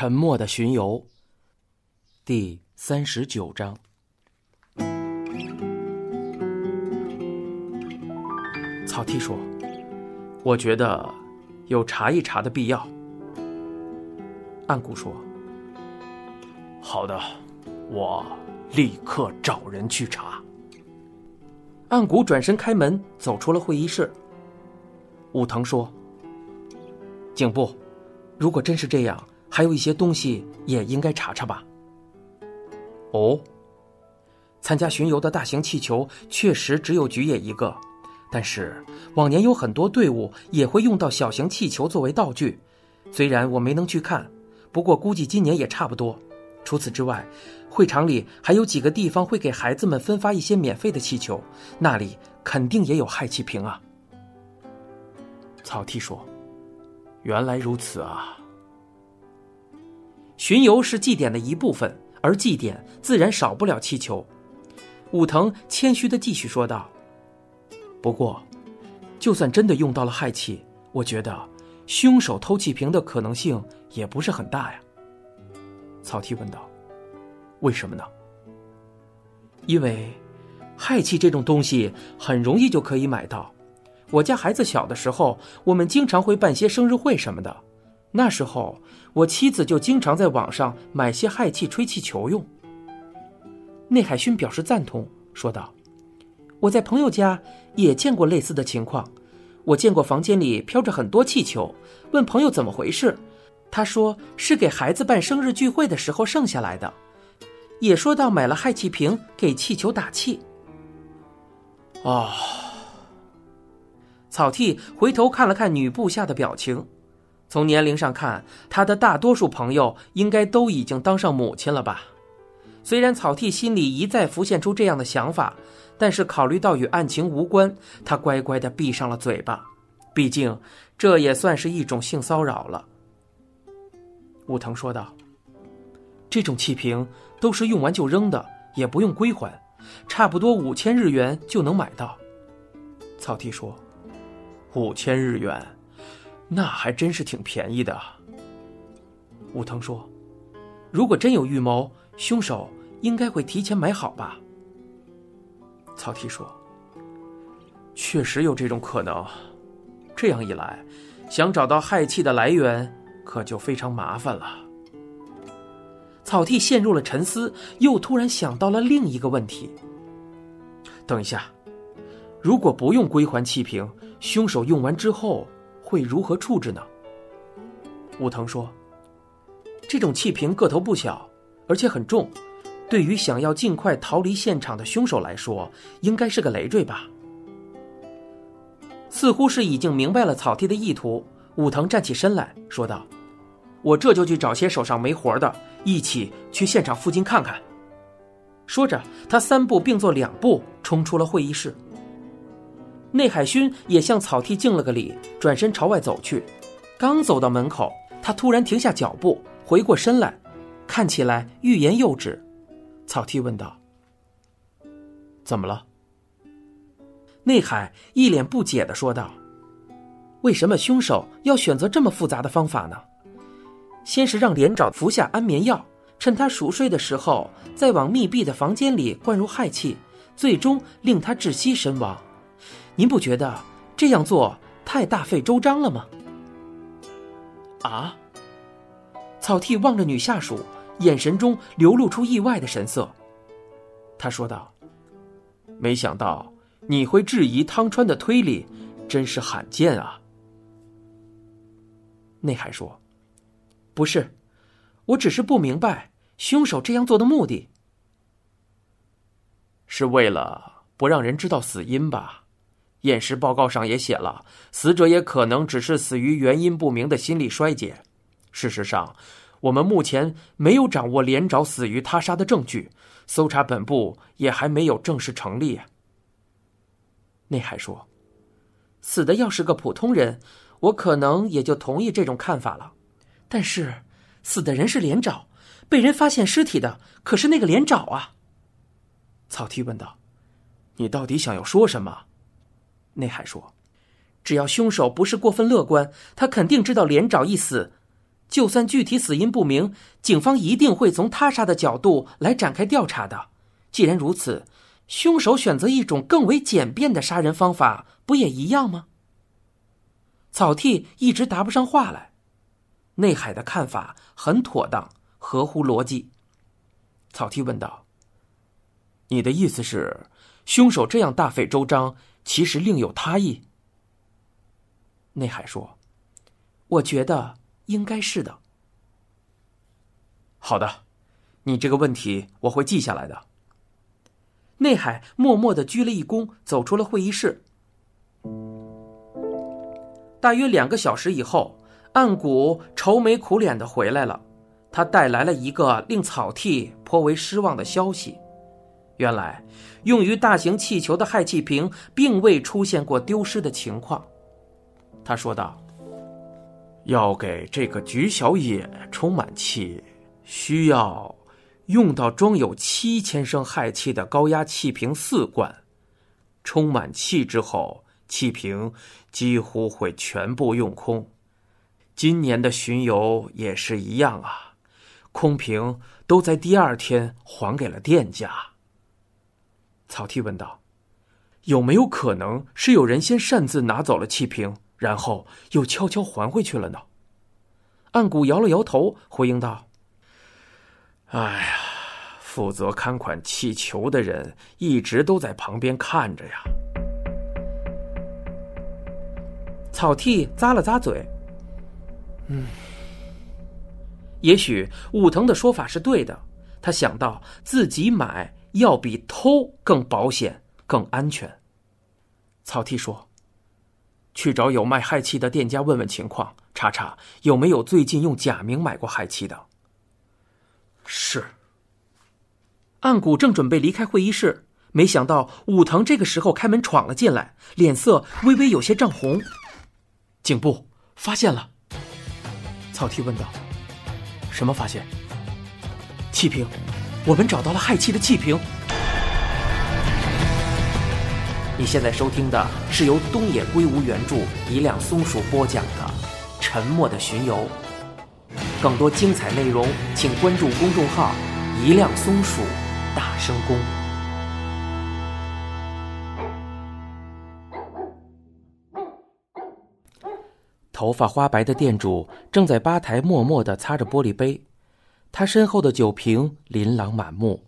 沉默的巡游，第三十九章。草剃说：“我觉得有查一查的必要。”暗谷说：“好的，我立刻找人去查。”暗谷转身开门，走出了会议室。武藤说：“警部，如果真是这样。”还有一些东西也应该查查吧。哦，参加巡游的大型气球确实只有菊野一个，但是往年有很多队伍也会用到小型气球作为道具。虽然我没能去看，不过估计今年也差不多。除此之外，会场里还有几个地方会给孩子们分发一些免费的气球，那里肯定也有氦气瓶啊。草剃说：“原来如此啊。”巡游是祭典的一部分，而祭典自然少不了气球。武藤谦虚的继续说道：“不过，就算真的用到了氦气，我觉得凶手偷气瓶的可能性也不是很大呀。”草剃问道：“为什么呢？”因为氦气这种东西很容易就可以买到。我家孩子小的时候，我们经常会办些生日会什么的。那时候，我妻子就经常在网上买些氦气吹气球用。内海勋表示赞同，说道：“我在朋友家也见过类似的情况，我见过房间里飘着很多气球，问朋友怎么回事，他说是给孩子办生日聚会的时候剩下来的，也说到买了氦气瓶给气球打气。”哦！草剃回头看了看女部下的表情。从年龄上看，他的大多数朋友应该都已经当上母亲了吧？虽然草剃心里一再浮现出这样的想法，但是考虑到与案情无关，他乖乖的闭上了嘴巴。毕竟，这也算是一种性骚扰了。武藤说道：“这种气瓶都是用完就扔的，也不用归还，差不多五千日元就能买到。”草剃说：“五千日元。”那还真是挺便宜的。武藤说：“如果真有预谋，凶手应该会提前买好吧？”草剃说：“确实有这种可能。这样一来，想找到氦气的来源，可就非常麻烦了。”草剃陷入了沉思，又突然想到了另一个问题：“等一下，如果不用归还气瓶，凶手用完之后……”会如何处置呢？武藤说：“这种气瓶个头不小，而且很重，对于想要尽快逃离现场的凶手来说，应该是个累赘吧。”似乎是已经明白了草剃的意图，武藤站起身来说道：“我这就去找些手上没活的，一起去现场附近看看。”说着，他三步并作两步冲出了会议室。内海勋也向草剃敬了个礼，转身朝外走去。刚走到门口，他突然停下脚步，回过身来，看起来欲言又止。草剃问道：“怎么了？”内海一脸不解的说道：“为什么凶手要选择这么复杂的方法呢？先是让连长服下安眠药，趁他熟睡的时候，再往密闭的房间里灌入氦气，最终令他窒息身亡。”您不觉得这样做太大费周章了吗？啊！草剃望着女下属，眼神中流露出意外的神色。他说道：“没想到你会质疑汤川的推理，真是罕见啊。”内海说：“不是，我只是不明白凶手这样做的目的，是为了不让人知道死因吧？”验尸报告上也写了，死者也可能只是死于原因不明的心力衰竭。事实上，我们目前没有掌握连长死于他杀的证据，搜查本部也还没有正式成立。内海说：“死的要是个普通人，我可能也就同意这种看法了。但是，死的人是连长，被人发现尸体的可是那个连长啊。”草剃问道：“你到底想要说什么？”内海说：“只要凶手不是过分乐观，他肯定知道连长一死，就算具体死因不明，警方一定会从他杀的角度来展开调查的。既然如此，凶手选择一种更为简便的杀人方法，不也一样吗？草剃一直答不上话来。内海的看法很妥当，合乎逻辑。草剃问道：“你的意思是，凶手这样大费周章，其实另有他意？”内海说：“我觉得应该是的。”好的，你这个问题我会记下来的。内海默默的鞠了一躬，走出了会议室。大约两个小时以后，岸谷愁眉苦脸的回来了。他带来了一个令草剃颇为失望的消息：原来，用于大型气球的氦气瓶并未出现过丢失的情况。他说道：“要给这个菊小野充满气，需要用到装有七千升氦气的高压气瓶四罐。充满气之后，气瓶几乎会全部用空。今年的巡游也是一样啊。”空瓶都在第二天还给了店家。草剃问道：“有没有可能是有人先擅自拿走了气瓶，然后又悄悄还回去了呢？”岸谷摇了摇头，回应道：“哎呀，负责看管气球的人一直都在旁边看着呀。”草剃咂了咂嘴：“嗯。”也许武藤的说法是对的，他想到自己买要比偷更保险、更安全。草剃说：“去找有卖氦气的店家问问情况，查查有没有最近用假名买过氦气的。”是。岸谷正准备离开会议室，没想到武藤这个时候开门闯了进来，脸色微微有些涨红。警部发现了。草剃问道。什么发现？气瓶，我们找到了氦气的气瓶。你现在收听的是由东野圭吾原著、一辆松鼠播讲的《沉默的巡游》。更多精彩内容，请关注公众号“一辆松鼠大声公”。头发花白的店主正在吧台默默的擦着玻璃杯，他身后的酒瓶琳琅满目，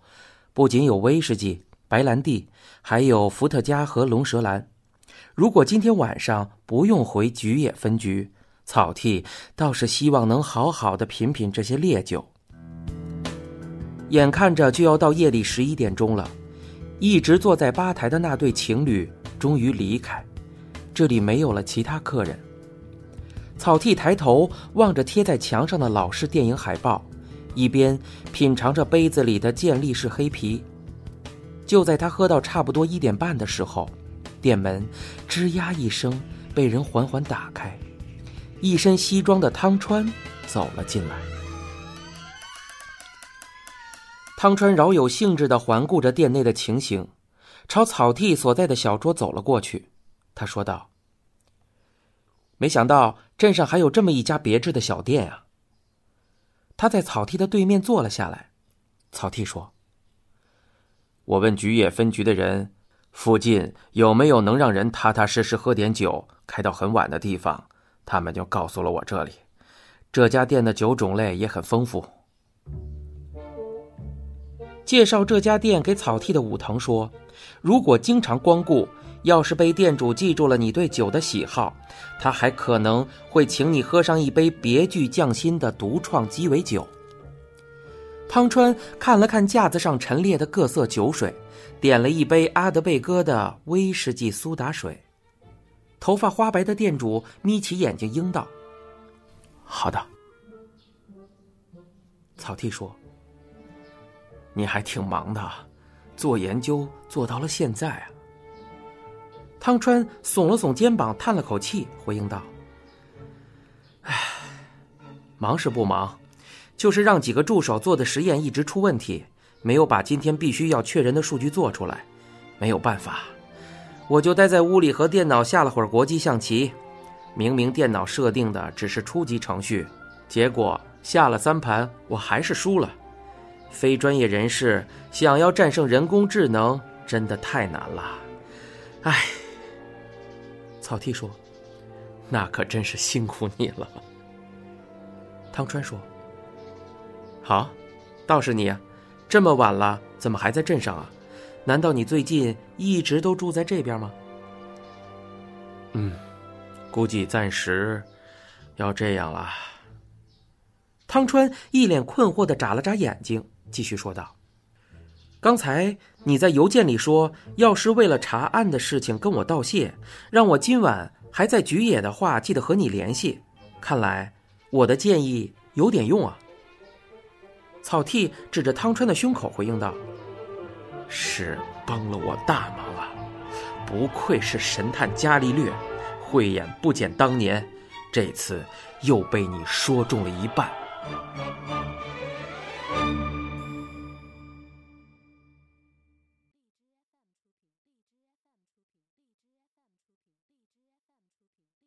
不仅有威士忌、白兰地，还有伏特加和龙舌兰。如果今天晚上不用回菊野分局，草剃倒是希望能好好的品品这些烈酒。眼看着就要到夜里十一点钟了，一直坐在吧台的那对情侣终于离开，这里没有了其他客人。草剃抬头望着贴在墙上的老式电影海报，一边品尝着杯子里的健力士黑啤。就在他喝到差不多一点半的时候，店门吱呀一声被人缓缓打开，一身西装的汤川走了进来。汤川饶有兴致地环顾着店内的情形，朝草剃所在的小桌走了过去。他说道。没想到镇上还有这么一家别致的小店啊！他在草剃的对面坐了下来。草剃说：“我问菊野分局的人，附近有没有能让人踏踏实实喝点酒、开到很晚的地方？他们就告诉了我这里。这家店的酒种类也很丰富。”介绍这家店给草剃的武藤说：“如果经常光顾。”要是被店主记住了你对酒的喜好，他还可能会请你喝上一杯别具匠心的独创鸡尾酒。汤川看了看架子上陈列的各色酒水，点了一杯阿德贝哥的威士忌苏打水。头发花白的店主眯起眼睛应道：“好的。”草剃说：“你还挺忙的，做研究做到了现在啊。”汤川耸了耸肩膀，叹了口气，回应道：“唉，忙是不忙，就是让几个助手做的实验一直出问题，没有把今天必须要确认的数据做出来。没有办法，我就待在屋里和电脑下了会儿国际象棋。明明电脑设定的只是初级程序，结果下了三盘，我还是输了。非专业人士想要战胜人工智能，真的太难了。唉，草剃说：“那可真是辛苦你了。”汤川说：“好，倒是你啊，这么晚了，怎么还在镇上啊？难道你最近一直都住在这边吗？”嗯，估计暂时要这样了。汤川一脸困惑的眨了眨眼睛，继续说道：“刚才你在邮件里说，要是为了查案的事情跟我道谢，让我今晚还在菊野的话，记得和你联系。看来我的建议有点用啊。”草剃指着汤川的胸口回应道：“是帮了我大忙啊！不愧是神探伽利略，慧眼不减当年，这次又被你说中了一半。”